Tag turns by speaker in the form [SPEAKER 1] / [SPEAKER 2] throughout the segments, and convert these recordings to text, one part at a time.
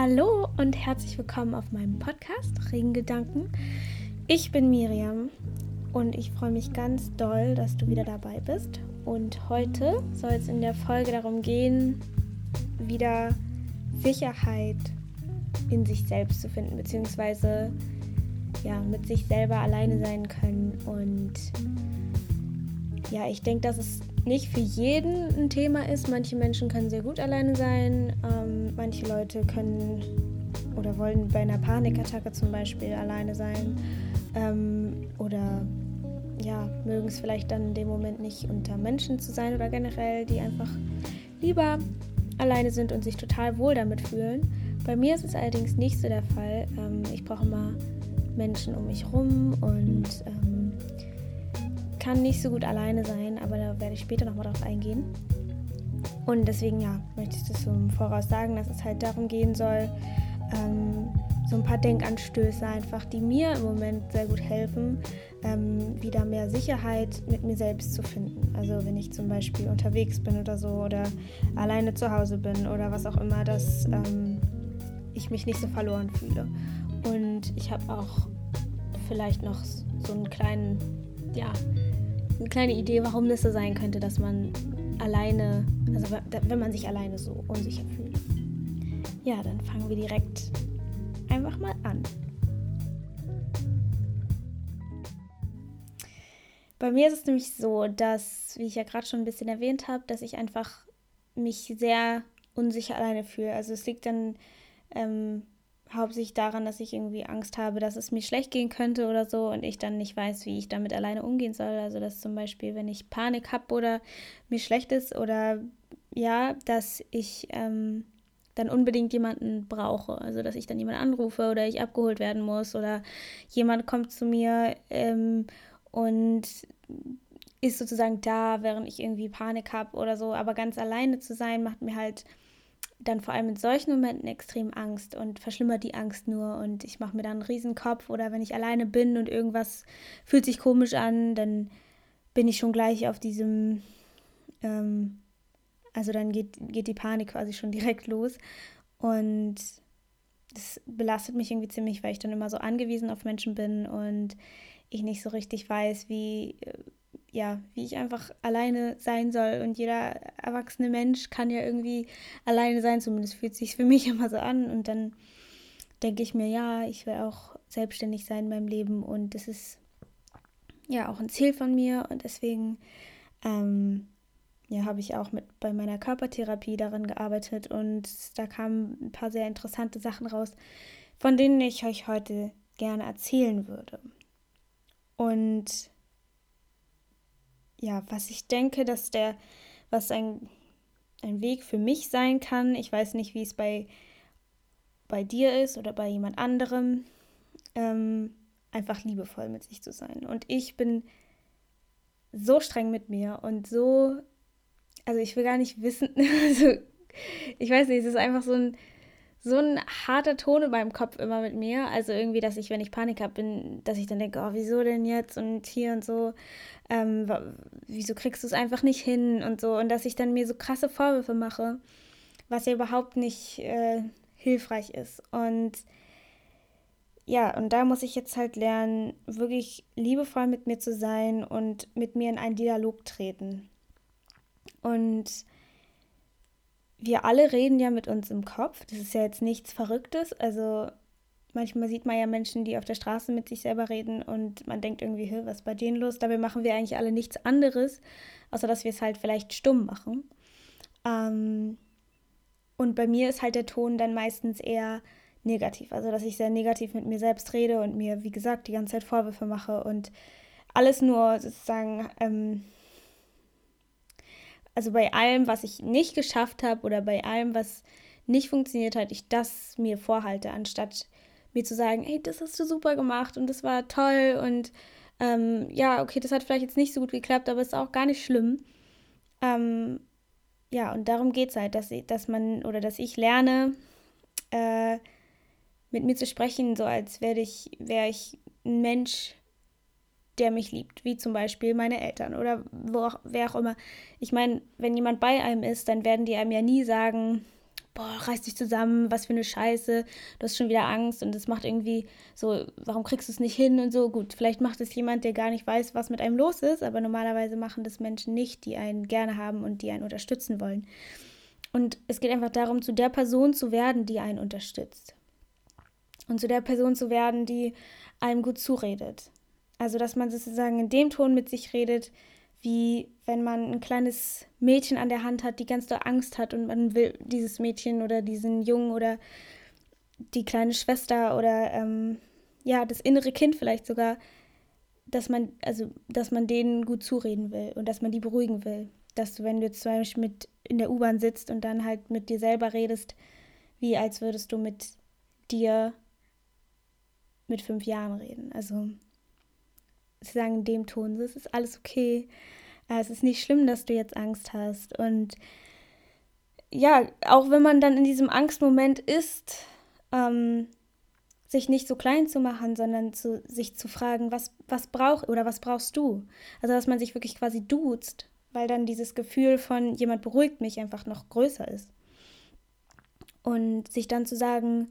[SPEAKER 1] Hallo und herzlich willkommen auf meinem Podcast Regengedanken. Ich bin Miriam und ich freue mich ganz doll, dass du wieder dabei bist. Und heute soll es in der Folge darum gehen, wieder Sicherheit in sich selbst zu finden, beziehungsweise ja, mit sich selber alleine sein können. Und ja, ich denke, dass es nicht für jeden ein Thema ist. Manche Menschen können sehr gut alleine sein. Ähm, manche Leute können oder wollen bei einer Panikattacke zum Beispiel alleine sein. Ähm, oder ja, mögen es vielleicht dann in dem Moment nicht unter Menschen zu sein oder generell, die einfach lieber alleine sind und sich total wohl damit fühlen. Bei mir ist es allerdings nicht so der Fall. Ähm, ich brauche immer Menschen um mich rum und ähm, kann nicht so gut alleine sein, aber da werde ich später nochmal drauf eingehen. Und deswegen, ja, möchte ich das so im Voraus sagen, dass es halt darum gehen soll, ähm, so ein paar Denkanstöße einfach, die mir im Moment sehr gut helfen, ähm, wieder mehr Sicherheit mit mir selbst zu finden. Also wenn ich zum Beispiel unterwegs bin oder so oder alleine zu Hause bin oder was auch immer, dass ähm, ich mich nicht so verloren fühle. Und ich habe auch vielleicht noch so einen kleinen, ja, eine kleine Idee, warum das so sein könnte, dass man alleine, also wenn man sich alleine so unsicher fühlt. Ja, dann fangen wir direkt einfach mal an. Bei mir ist es nämlich so, dass, wie ich ja gerade schon ein bisschen erwähnt habe, dass ich einfach mich sehr unsicher alleine fühle. Also es liegt dann ähm, hauptsächlich daran, dass ich irgendwie Angst habe, dass es mir schlecht gehen könnte oder so und ich dann nicht weiß, wie ich damit alleine umgehen soll. Also dass zum Beispiel, wenn ich Panik habe oder mir schlecht ist oder ja, dass ich ähm, dann unbedingt jemanden brauche. Also dass ich dann jemanden anrufe oder ich abgeholt werden muss oder jemand kommt zu mir ähm, und ist sozusagen da, während ich irgendwie Panik habe oder so. Aber ganz alleine zu sein, macht mir halt dann vor allem in solchen Momenten extrem Angst und verschlimmert die Angst nur und ich mache mir dann einen Riesenkopf oder wenn ich alleine bin und irgendwas fühlt sich komisch an, dann bin ich schon gleich auf diesem, ähm, also dann geht, geht die Panik quasi schon direkt los und das belastet mich irgendwie ziemlich, weil ich dann immer so angewiesen auf Menschen bin und ich nicht so richtig weiß, wie äh, ja, wie ich einfach alleine sein soll. Und jeder erwachsene Mensch kann ja irgendwie alleine sein, zumindest fühlt sich für mich immer so an. Und dann denke ich mir, ja, ich will auch selbstständig sein in meinem Leben und das ist ja auch ein Ziel von mir und deswegen ähm, ja, habe ich auch mit bei meiner Körpertherapie daran gearbeitet und da kamen ein paar sehr interessante Sachen raus, von denen ich euch heute gerne erzählen würde. Und ja, was ich denke, dass der, was ein, ein Weg für mich sein kann, ich weiß nicht, wie es bei, bei dir ist oder bei jemand anderem, ähm, einfach liebevoll mit sich zu sein. Und ich bin so streng mit mir und so, also ich will gar nicht wissen, also ich weiß nicht, es ist einfach so ein, so ein harter Ton in meinem Kopf immer mit mir. Also irgendwie, dass ich, wenn ich Panik habe, bin, dass ich dann denke, oh, wieso denn jetzt und hier und so ähm, wieso kriegst du es einfach nicht hin und so. Und dass ich dann mir so krasse Vorwürfe mache, was ja überhaupt nicht äh, hilfreich ist. Und ja, und da muss ich jetzt halt lernen, wirklich liebevoll mit mir zu sein und mit mir in einen Dialog treten. Und wir alle reden ja mit uns im Kopf. Das ist ja jetzt nichts Verrücktes. Also Manchmal sieht man ja Menschen, die auf der Straße mit sich selber reden und man denkt irgendwie, was ist bei denen los? Dabei machen wir eigentlich alle nichts anderes, außer dass wir es halt vielleicht stumm machen. Ähm, und bei mir ist halt der Ton dann meistens eher negativ, also dass ich sehr negativ mit mir selbst rede und mir, wie gesagt, die ganze Zeit Vorwürfe mache und alles nur sozusagen, ähm, also bei allem, was ich nicht geschafft habe oder bei allem, was nicht funktioniert hat, ich das mir vorhalte, anstatt mir zu sagen, hey, das hast du super gemacht und das war toll und ähm, ja, okay, das hat vielleicht jetzt nicht so gut geklappt, aber ist auch gar nicht schlimm. Ähm, ja, und darum geht es halt, dass, dass man oder dass ich lerne, äh, mit mir zu sprechen, so als wäre ich, wär ich ein Mensch, der mich liebt, wie zum Beispiel meine Eltern oder wo auch, wer auch immer. Ich meine, wenn jemand bei einem ist, dann werden die einem ja nie sagen, boah, reiß dich zusammen, was für eine Scheiße, du hast schon wieder Angst und das macht irgendwie so, warum kriegst du es nicht hin und so. Gut, vielleicht macht es jemand, der gar nicht weiß, was mit einem los ist, aber normalerweise machen das Menschen nicht, die einen gerne haben und die einen unterstützen wollen. Und es geht einfach darum, zu der Person zu werden, die einen unterstützt. Und zu der Person zu werden, die einem gut zuredet. Also, dass man sozusagen in dem Ton mit sich redet, wie wenn man ein kleines Mädchen an der Hand hat, die ganz doll Angst hat und man will dieses Mädchen oder diesen Jungen oder die kleine Schwester oder ähm, ja, das innere Kind vielleicht sogar, dass man, also, dass man denen gut zureden will und dass man die beruhigen will. Dass du, wenn du jetzt zum Beispiel mit in der U-Bahn sitzt und dann halt mit dir selber redest, wie als würdest du mit dir mit fünf Jahren reden. Also sie sagen in dem Ton, es ist alles okay. Äh, es ist nicht schlimm, dass du jetzt Angst hast. Und ja, auch wenn man dann in diesem Angstmoment ist, ähm, sich nicht so klein zu machen, sondern zu, sich zu fragen, was, was braucht oder was brauchst du? Also, dass man sich wirklich quasi duzt, weil dann dieses Gefühl von jemand beruhigt mich einfach noch größer ist. Und sich dann zu sagen,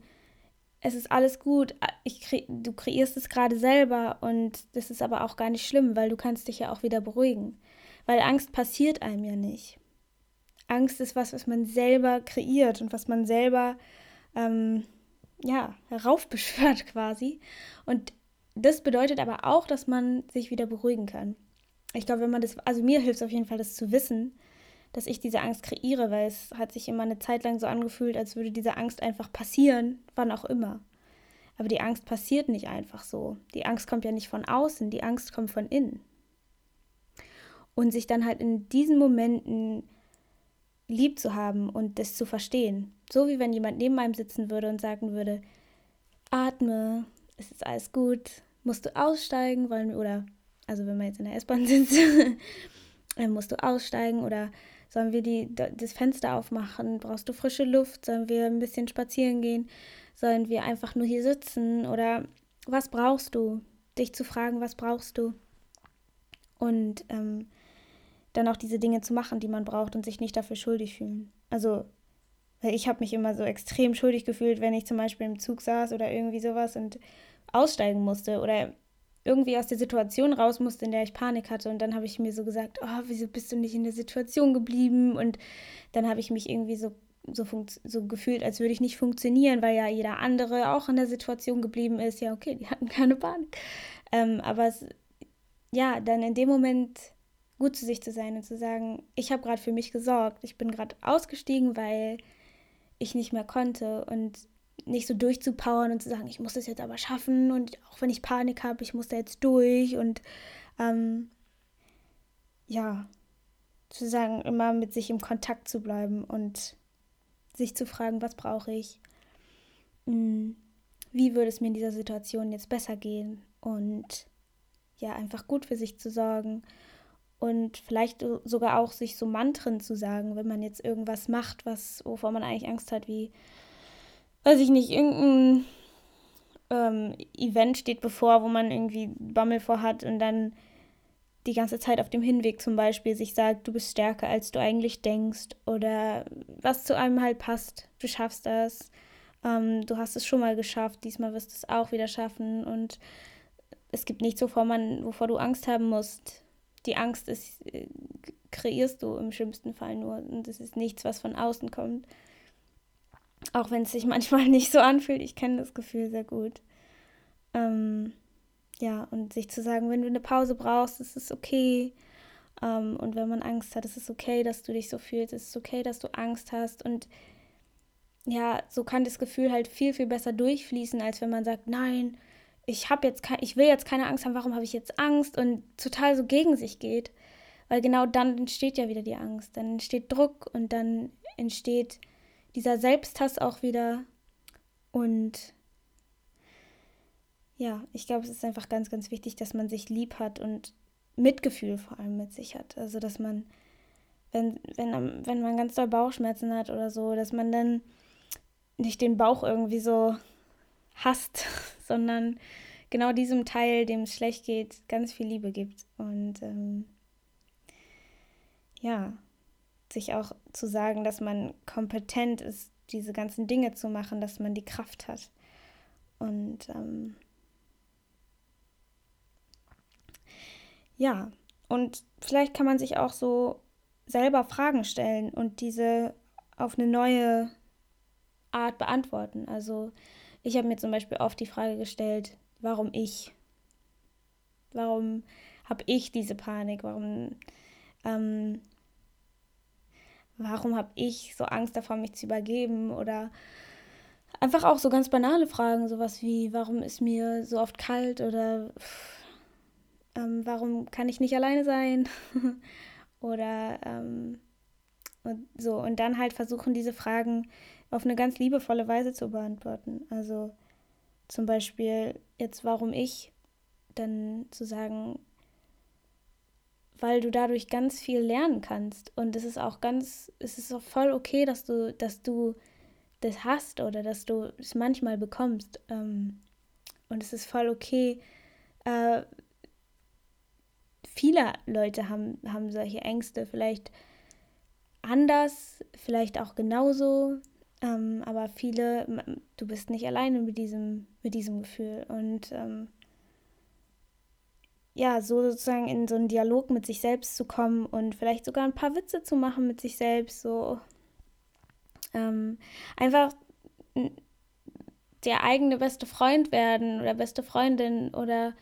[SPEAKER 1] es ist alles gut, ich kre du kreierst es gerade selber und das ist aber auch gar nicht schlimm, weil du kannst dich ja auch wieder beruhigen. Weil Angst passiert einem ja nicht. Angst ist was, was man selber kreiert und was man selber ähm, ja, heraufbeschwört quasi. Und das bedeutet aber auch, dass man sich wieder beruhigen kann. Ich glaube, wenn man das, also mir hilft es auf jeden Fall, das zu wissen, dass ich diese Angst kreiere, weil es hat sich immer eine Zeit lang so angefühlt, als würde diese Angst einfach passieren, wann auch immer. Aber die Angst passiert nicht einfach so. Die Angst kommt ja nicht von außen, die Angst kommt von innen. Und sich dann halt in diesen Momenten lieb zu haben und das zu verstehen. So wie wenn jemand neben einem sitzen würde und sagen würde, atme, es ist alles gut, musst du aussteigen, wollen oder, also wenn man jetzt in der S-Bahn sitzt, dann musst du aussteigen oder Sollen wir die, das Fenster aufmachen? Brauchst du frische Luft? Sollen wir ein bisschen spazieren gehen? Sollen wir einfach nur hier sitzen? Oder was brauchst du? Dich zu fragen, was brauchst du? Und ähm, dann auch diese Dinge zu machen, die man braucht und sich nicht dafür schuldig fühlen. Also, ich habe mich immer so extrem schuldig gefühlt, wenn ich zum Beispiel im Zug saß oder irgendwie sowas und aussteigen musste oder irgendwie aus der Situation raus musste, in der ich Panik hatte. Und dann habe ich mir so gesagt, oh, wieso bist du nicht in der Situation geblieben? Und dann habe ich mich irgendwie so, so, so gefühlt, als würde ich nicht funktionieren, weil ja jeder andere auch in der Situation geblieben ist. Ja, okay, die hatten keine Panik. Ähm, aber es, ja, dann in dem Moment gut zu sich zu sein und zu sagen, ich habe gerade für mich gesorgt. Ich bin gerade ausgestiegen, weil ich nicht mehr konnte. Und nicht so durchzupowern und zu sagen, ich muss das jetzt aber schaffen und auch wenn ich Panik habe, ich muss da jetzt durch und ähm, ja, zu sagen, immer mit sich im Kontakt zu bleiben und sich zu fragen, was brauche ich, hm, wie würde es mir in dieser Situation jetzt besser gehen? Und ja, einfach gut für sich zu sorgen und vielleicht sogar auch sich so Mantren zu sagen, wenn man jetzt irgendwas macht, was, wovor man eigentlich Angst hat, wie weiß ich nicht, irgendein ähm, Event steht bevor, wo man irgendwie Bammel vor hat und dann die ganze Zeit auf dem Hinweg zum Beispiel sich sagt, du bist stärker, als du eigentlich denkst oder was zu einem halt passt, du schaffst das, ähm, du hast es schon mal geschafft, diesmal wirst du es auch wieder schaffen. Und es gibt nichts, wovor, man, wovor du Angst haben musst. Die Angst ist, äh, kreierst du im schlimmsten Fall nur. Und es ist nichts, was von außen kommt. Auch wenn es sich manchmal nicht so anfühlt, ich kenne das Gefühl sehr gut. Ähm, ja, und sich zu sagen, wenn du eine Pause brauchst, ist es okay. Ähm, und wenn man Angst hat, ist es okay, dass du dich so fühlst. Es ist okay, dass du Angst hast. Und ja, so kann das Gefühl halt viel, viel besser durchfließen, als wenn man sagt, nein, ich habe jetzt ich will jetzt keine Angst haben, warum habe ich jetzt Angst? Und total so gegen sich geht. Weil genau dann entsteht ja wieder die Angst. Dann entsteht Druck und dann entsteht dieser Selbsthass auch wieder. Und ja, ich glaube, es ist einfach ganz, ganz wichtig, dass man sich lieb hat und Mitgefühl vor allem mit sich hat. Also, dass man, wenn, wenn, wenn man ganz doll Bauchschmerzen hat oder so, dass man dann nicht den Bauch irgendwie so hasst, sondern genau diesem Teil, dem es schlecht geht, ganz viel Liebe gibt. Und ähm, ja, sich auch zu sagen, dass man kompetent ist, diese ganzen Dinge zu machen, dass man die Kraft hat. Und ähm, ja, und vielleicht kann man sich auch so selber Fragen stellen und diese auf eine neue Art beantworten. Also ich habe mir zum Beispiel oft die Frage gestellt, warum ich? Warum habe ich diese Panik? Warum, ähm, warum habe ich so Angst davor, mich zu übergeben? Oder einfach auch so ganz banale Fragen, sowas wie, warum ist mir so oft kalt? Oder ähm, warum kann ich nicht alleine sein? Oder ähm, und so. Und dann halt versuchen, diese Fragen auf eine ganz liebevolle Weise zu beantworten. Also zum Beispiel jetzt, warum ich, dann zu sagen, weil du dadurch ganz viel lernen kannst. Und es ist auch ganz, es ist auch voll okay, dass du, dass du das hast oder dass du es manchmal bekommst. Ähm, und es ist voll okay. Äh, viele Leute haben, haben solche Ängste, vielleicht anders, vielleicht auch genauso. Ähm, aber viele, du bist nicht alleine mit diesem, mit diesem Gefühl. Und ähm, ja, so sozusagen in so einen Dialog mit sich selbst zu kommen und vielleicht sogar ein paar Witze zu machen mit sich selbst, so ähm, einfach der eigene beste Freund werden oder beste Freundin oder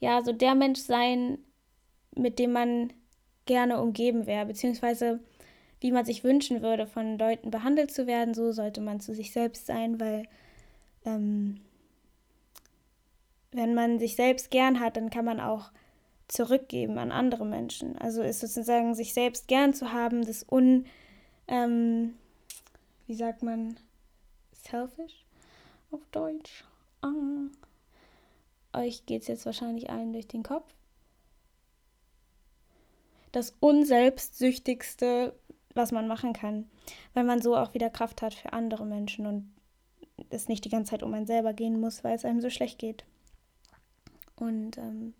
[SPEAKER 1] ja, so der Mensch sein, mit dem man gerne umgeben wäre, beziehungsweise wie man sich wünschen würde, von Leuten behandelt zu werden, so sollte man zu sich selbst sein, weil ähm, wenn man sich selbst gern hat, dann kann man auch zurückgeben an andere Menschen. Also ist sozusagen sich selbst gern zu haben, das un, ähm, wie sagt man, selfish auf Deutsch. Ah. Euch geht es jetzt wahrscheinlich allen durch den Kopf. Das unselbstsüchtigste was man machen kann, weil man so auch wieder Kraft hat für andere Menschen und es nicht die ganze Zeit um einen selber gehen muss, weil es einem so schlecht geht. Und ähm,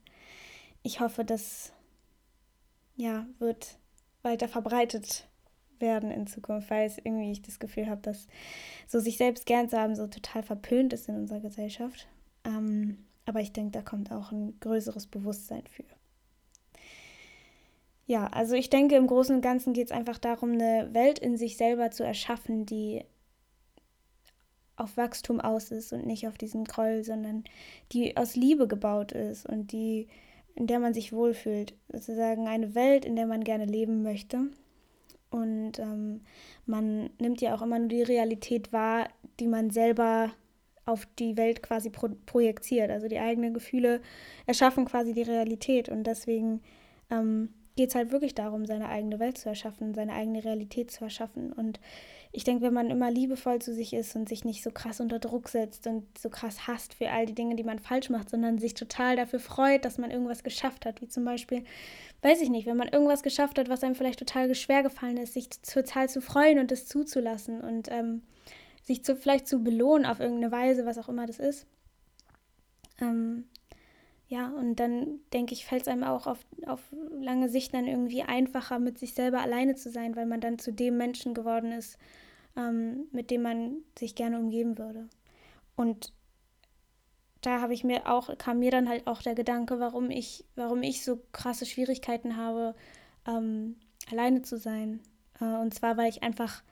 [SPEAKER 1] ich hoffe, das ja, wird weiter verbreitet werden in Zukunft, weil es irgendwie ich das Gefühl habe, dass so sich selbst gern zu haben so total verpönt ist in unserer Gesellschaft. Ähm, aber ich denke, da kommt auch ein größeres Bewusstsein für. Ja, also ich denke, im Großen und Ganzen geht es einfach darum, eine Welt in sich selber zu erschaffen, die auf Wachstum aus ist und nicht auf diesen Groll, sondern die aus Liebe gebaut ist und die, in der man sich wohlfühlt. Sozusagen eine Welt, in der man gerne leben möchte. Und ähm, man nimmt ja auch immer nur die Realität wahr, die man selber auf die Welt quasi pro projiziert. Also die eigenen Gefühle erschaffen quasi die Realität. Und deswegen ähm, geht es halt wirklich darum, seine eigene Welt zu erschaffen, seine eigene Realität zu erschaffen. Und ich denke, wenn man immer liebevoll zu sich ist und sich nicht so krass unter Druck setzt und so krass hasst für all die Dinge, die man falsch macht, sondern sich total dafür freut, dass man irgendwas geschafft hat, wie zum Beispiel, weiß ich nicht, wenn man irgendwas geschafft hat, was einem vielleicht total schwer gefallen ist, sich total zu freuen und es zuzulassen und ähm, sich zu, vielleicht zu belohnen auf irgendeine Weise, was auch immer das ist. Ähm, ja, und dann denke ich, fällt es einem auch auf, auf lange Sicht dann irgendwie einfacher, mit sich selber alleine zu sein, weil man dann zu dem Menschen geworden ist, ähm, mit dem man sich gerne umgeben würde. Und da habe ich mir auch, kam mir dann halt auch der Gedanke, warum ich, warum ich so krasse Schwierigkeiten habe, ähm, alleine zu sein. Äh, und zwar, weil ich einfach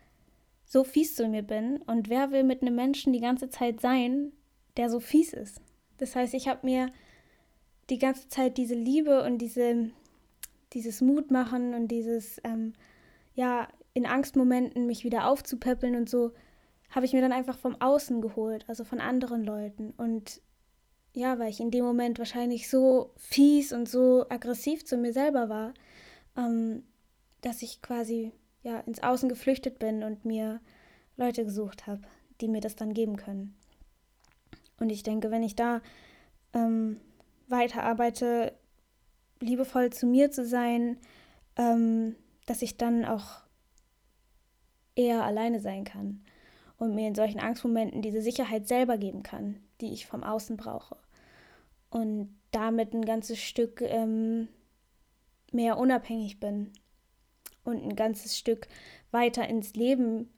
[SPEAKER 1] so fies zu mir bin. Und wer will mit einem Menschen die ganze Zeit sein, der so fies ist? Das heißt, ich habe mir die ganze Zeit diese Liebe und diese, dieses Mutmachen und dieses, ähm, ja, in Angstmomenten mich wieder aufzupäppeln und so, habe ich mir dann einfach vom Außen geholt, also von anderen Leuten. Und ja, weil ich in dem Moment wahrscheinlich so fies und so aggressiv zu mir selber war, ähm, dass ich quasi ja ins Außen geflüchtet bin und mir Leute gesucht habe, die mir das dann geben können. Und ich denke, wenn ich da ähm, weiterarbeite, liebevoll zu mir zu sein, ähm, dass ich dann auch eher alleine sein kann und mir in solchen Angstmomenten diese Sicherheit selber geben kann, die ich vom Außen brauche. Und damit ein ganzes Stück ähm, mehr unabhängig bin und ein ganzes Stück weiter ins Leben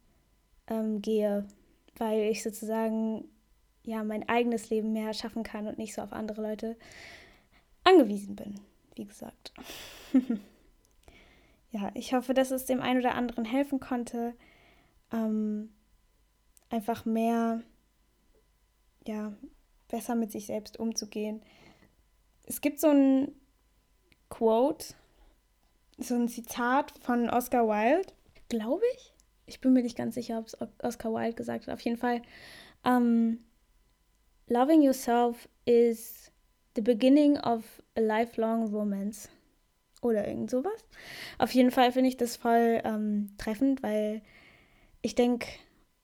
[SPEAKER 1] ähm, gehe, weil ich sozusagen ja mein eigenes Leben mehr schaffen kann und nicht so auf andere Leute angewiesen bin, wie gesagt. ja, ich hoffe, dass es dem einen oder anderen helfen konnte, ähm, einfach mehr, ja, besser mit sich selbst umzugehen. Es gibt so ein Quote, so ein Zitat von Oscar Wilde, glaube ich. Ich bin mir nicht ganz sicher, ob es Oscar Wilde gesagt hat. Auf jeden Fall. Ähm, Loving yourself is the beginning of a lifelong romance. Oder irgend sowas. Auf jeden Fall finde ich das voll ähm, treffend, weil ich denke,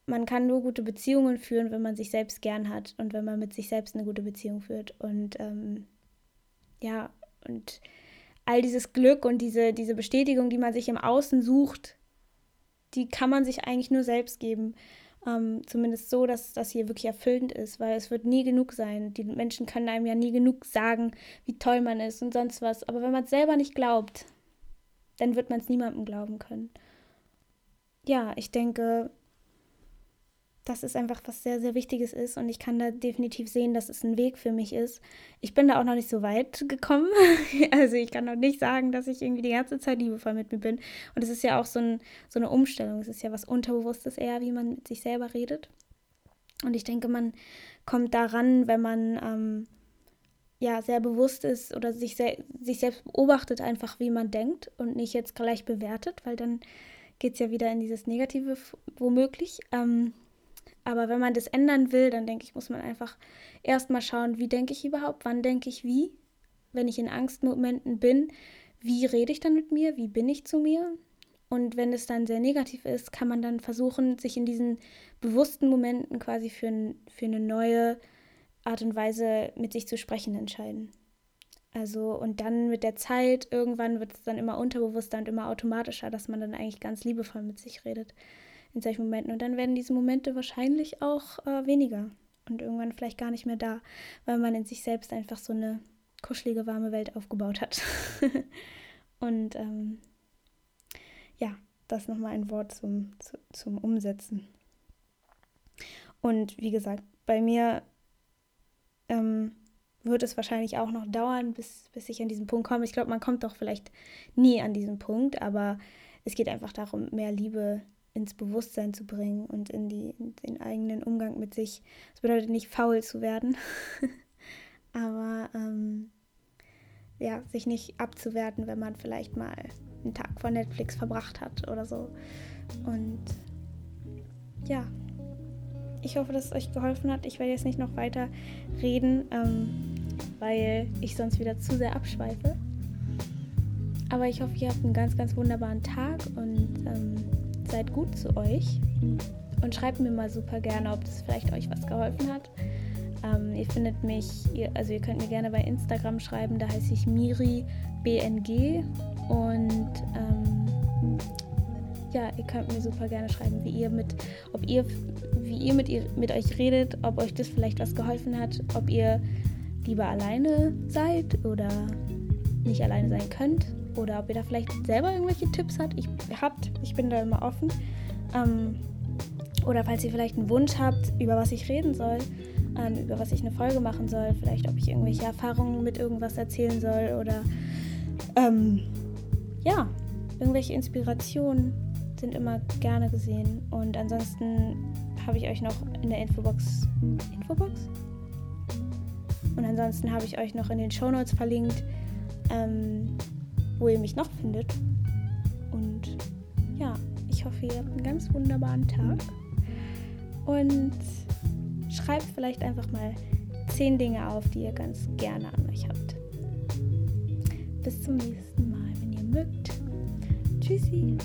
[SPEAKER 1] man kann nur gute Beziehungen führen, wenn man sich selbst gern hat und wenn man mit sich selbst eine gute Beziehung führt. Und ähm, ja, und all dieses Glück und diese, diese Bestätigung, die man sich im Außen sucht, die kann man sich eigentlich nur selbst geben. Ähm, zumindest so, dass das hier wirklich erfüllend ist, weil es wird nie genug sein. Die Menschen können einem ja nie genug sagen, wie toll man ist und sonst was. Aber wenn man es selber nicht glaubt, dann wird man es niemandem glauben können. Ja, ich denke, dass es einfach was sehr, sehr Wichtiges ist und ich kann da definitiv sehen, dass es ein Weg für mich ist. Ich bin da auch noch nicht so weit gekommen. also ich kann noch nicht sagen, dass ich irgendwie die ganze Zeit liebevoll mit mir bin. Und es ist ja auch so, ein, so eine Umstellung. Es ist ja was Unterbewusstes eher, wie man mit sich selber redet. Und ich denke, man kommt daran, wenn man ähm, ja sehr bewusst ist oder sich, se sich selbst beobachtet, einfach wie man denkt und nicht jetzt gleich bewertet, weil dann geht es ja wieder in dieses Negative womöglich. Ähm, aber wenn man das ändern will, dann denke ich, muss man einfach erstmal schauen, wie denke ich überhaupt, wann denke ich wie. Wenn ich in Angstmomenten bin, wie rede ich dann mit mir, wie bin ich zu mir. Und wenn es dann sehr negativ ist, kann man dann versuchen, sich in diesen bewussten Momenten quasi für, für eine neue Art und Weise mit sich zu sprechen entscheiden. Also, und dann mit der Zeit, irgendwann wird es dann immer unterbewusster und immer automatischer, dass man dann eigentlich ganz liebevoll mit sich redet in solchen Momenten. Und dann werden diese Momente wahrscheinlich auch äh, weniger und irgendwann vielleicht gar nicht mehr da, weil man in sich selbst einfach so eine kuschelige, warme Welt aufgebaut hat. und ähm, ja, das nochmal ein Wort zum, zu, zum Umsetzen. Und wie gesagt, bei mir ähm, wird es wahrscheinlich auch noch dauern, bis, bis ich an diesen Punkt komme. Ich glaube, man kommt doch vielleicht nie an diesen Punkt, aber es geht einfach darum, mehr Liebe ins Bewusstsein zu bringen und in, die, in den eigenen Umgang mit sich. Das bedeutet nicht faul zu werden, aber ähm, ja, sich nicht abzuwerten, wenn man vielleicht mal einen Tag vor Netflix verbracht hat oder so. Und ja, ich hoffe, dass es euch geholfen hat. Ich werde jetzt nicht noch weiter reden, ähm, weil ich sonst wieder zu sehr abschweife. Aber ich hoffe, ihr habt einen ganz, ganz wunderbaren Tag und ähm, seid gut zu euch und schreibt mir mal super gerne, ob das vielleicht euch was geholfen hat. Ähm, ihr findet mich, ihr, also ihr könnt mir gerne bei Instagram schreiben, da heiße ich Miri BNG und ähm, ja, ihr könnt mir super gerne schreiben, wie ihr mit, ob ihr, wie ihr mit, ihr mit euch redet, ob euch das vielleicht was geholfen hat, ob ihr lieber alleine seid oder nicht alleine sein könnt oder ob ihr da vielleicht selber irgendwelche Tipps habt. Ich, habt, ich bin da immer offen. Ähm, oder falls ihr vielleicht einen Wunsch habt, über was ich reden soll, ähm, über was ich eine Folge machen soll, vielleicht ob ich irgendwelche Erfahrungen mit irgendwas erzählen soll oder ähm, ja, irgendwelche Inspirationen sind immer gerne gesehen. Und ansonsten habe ich euch noch in der Infobox. Infobox? Und ansonsten habe ich euch noch in den Shownotes verlinkt. Ähm, wo ihr mich noch findet. Ja, ich hoffe, ihr habt einen ganz wunderbaren Tag. Und schreibt vielleicht einfach mal zehn Dinge auf, die ihr ganz gerne an euch habt. Bis zum nächsten Mal, wenn ihr mögt. Tschüssi.